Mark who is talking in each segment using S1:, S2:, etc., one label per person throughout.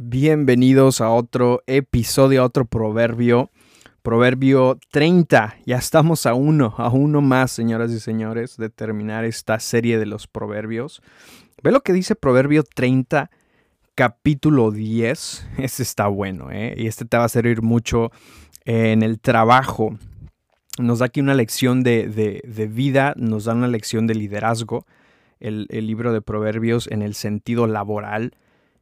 S1: Bienvenidos a otro episodio, a otro proverbio. Proverbio 30. Ya estamos a uno, a uno más, señoras y señores, de terminar esta serie de los proverbios. Ve lo que dice Proverbio 30, capítulo 10. Este está bueno, ¿eh? Y este te va a servir mucho en el trabajo. Nos da aquí una lección de, vida, nos da una lección de liderazgo, el, el libro de Proverbios en el sentido laboral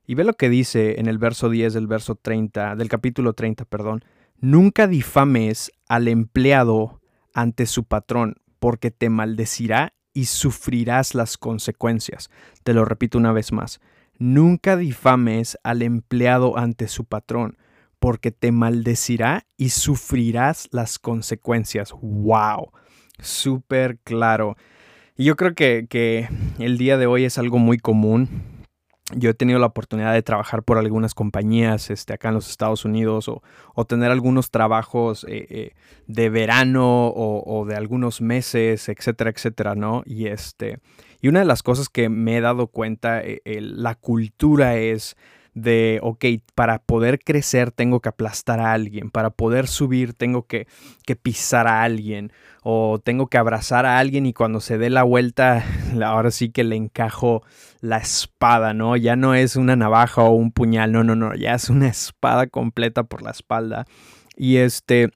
S1: y ve lo que dice en el verso 10 del verso 30, del capítulo 30, perdón. Nunca difames al empleado ante su patrón, porque te maldecirá y sufrirás las consecuencias. Te lo repito una vez más. Nunca difames al empleado ante su patrón, porque te maldecirá y sufrirás las consecuencias. ¡Wow! Súper claro. Y yo creo que, que el día de hoy es algo muy común yo he tenido la oportunidad de trabajar por algunas compañías este, acá en los Estados Unidos o, tener algunos trabajos eh, eh, de verano o, de algunos meses, etcétera, etcétera, ¿no? Y, este, y una de las cosas que me he dado cuenta, eh, la cultura es de, ok, para poder crecer tengo que aplastar a alguien, para poder subir tengo que, que, pisar a alguien o tengo que abrazar a alguien y cuando se dé la vuelta, ahora sí que le encajo la espada, ¿no? Ya no es una navaja o un puñal, no, no, no, ya es una espada completa por la espalda. Y este,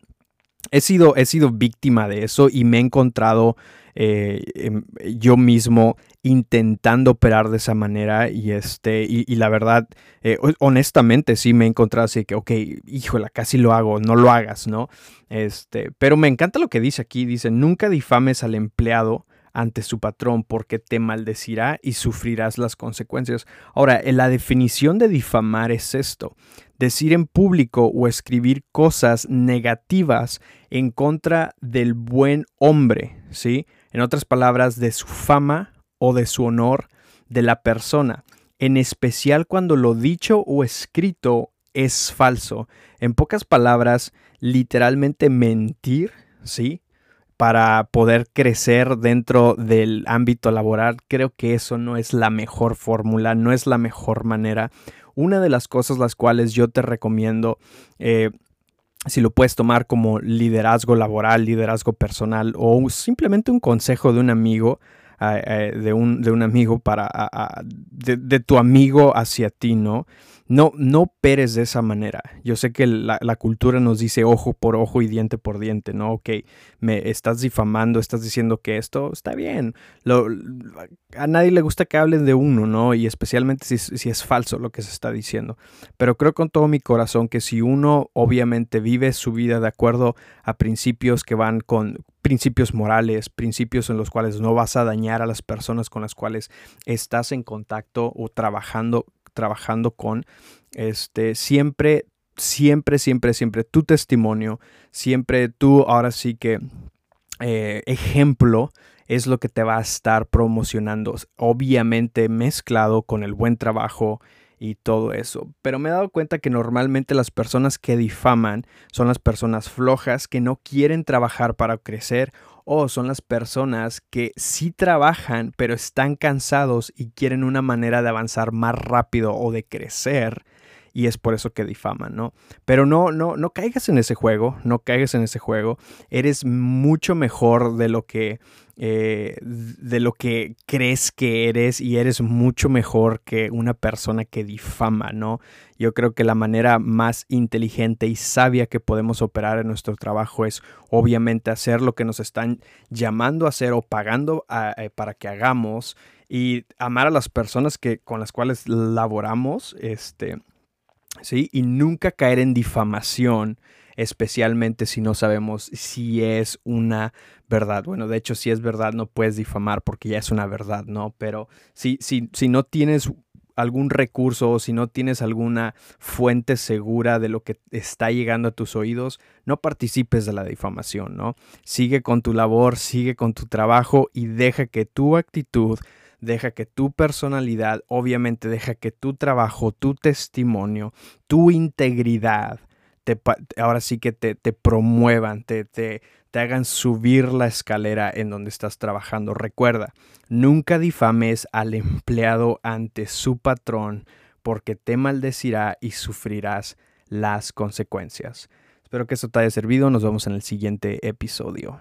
S1: he sido, he sido víctima de eso y me he encontrado eh, em, yo mismo intentando operar de esa manera y este y, la verdad eh, honestamente sí me he encontrado así que ok híjola casi lo hago no lo hagas no este pero me encanta lo que dice aquí dice nunca difames al empleado ante su patrón porque te maldecirá y sufrirás las consecuencias. Ahora, la definición de difamar es esto, decir en público o escribir cosas negativas en contra del buen hombre, ¿sí? En otras palabras, de su fama o de su honor de la persona, en especial cuando lo dicho o escrito es falso. En pocas palabras, literalmente mentir, ¿sí? para poder crecer dentro del ámbito laboral, creo que eso no es la mejor fórmula, no es la mejor manera. Una de las cosas las cuales yo te recomiendo, eh, si lo puedes tomar como liderazgo laboral, liderazgo personal o simplemente un consejo de un amigo, eh, de, un, de, un, amigo para, de, tu amigo hacia ti, ¿no? no, no operes de esa manera. Yo sé que la, cultura nos dice ojo por ojo y diente por diente, ¿no? Ok, me estás difamando, estás diciendo que esto está bien. A nadie le gusta que hablen de uno, ¿no? Y especialmente si, es falso lo que se está diciendo. Pero creo con todo mi corazón que si uno obviamente vive su vida de acuerdo a principios que van con principios morales, principios en los cuales no vas a dañar a las personas con las cuales estás en contacto o trabajando trabajando con, este, siempre, siempre, siempre, siempre tu testimonio, siempre tú, ahora sí que eh, ejemplo es lo que te va a estar promocionando, obviamente mezclado con el buen trabajo y todo eso. Pero me he dado cuenta que normalmente las personas que difaman son las personas flojas que no quieren trabajar para crecer o son las personas que sí trabajan pero están cansados y quieren una manera de avanzar más rápido o de crecer y es por eso que difaman, ¿no? Pero no, no, no caigas en ese juego, no caigas en ese juego. Eres mucho mejor de lo que, eh, de lo que crees que eres y eres mucho mejor que una persona que difama, ¿no? Yo creo que la manera más inteligente y sabia que podemos operar en nuestro trabajo es obviamente hacer lo que nos están llamando a hacer o pagando eh, para que hagamos y amar a las personas que, con las cuales laboramos, este, ¿sí? Y nunca caer en difamación, especialmente si no sabemos si es una verdad. Bueno, de hecho, si es verdad, no puedes difamar porque ya es una verdad, ¿no? Pero si, si, si no tienes algún recurso o si no tienes alguna fuente segura de lo que está llegando a tus oídos, no participes de la difamación, ¿no? Sigue con tu labor, sigue con tu trabajo y deja que tu actitud deja que tu personalidad, obviamente deja que tu trabajo, tu testimonio, tu integridad, te, ahora sí que te, te promuevan, te, te, te hagan subir la escalera en donde estás trabajando. Recuerda, nunca difames al empleado ante su patrón, porque te maldecirá y sufrirás las consecuencias. Espero que esto te haya servido. Nos vemos en el siguiente episodio.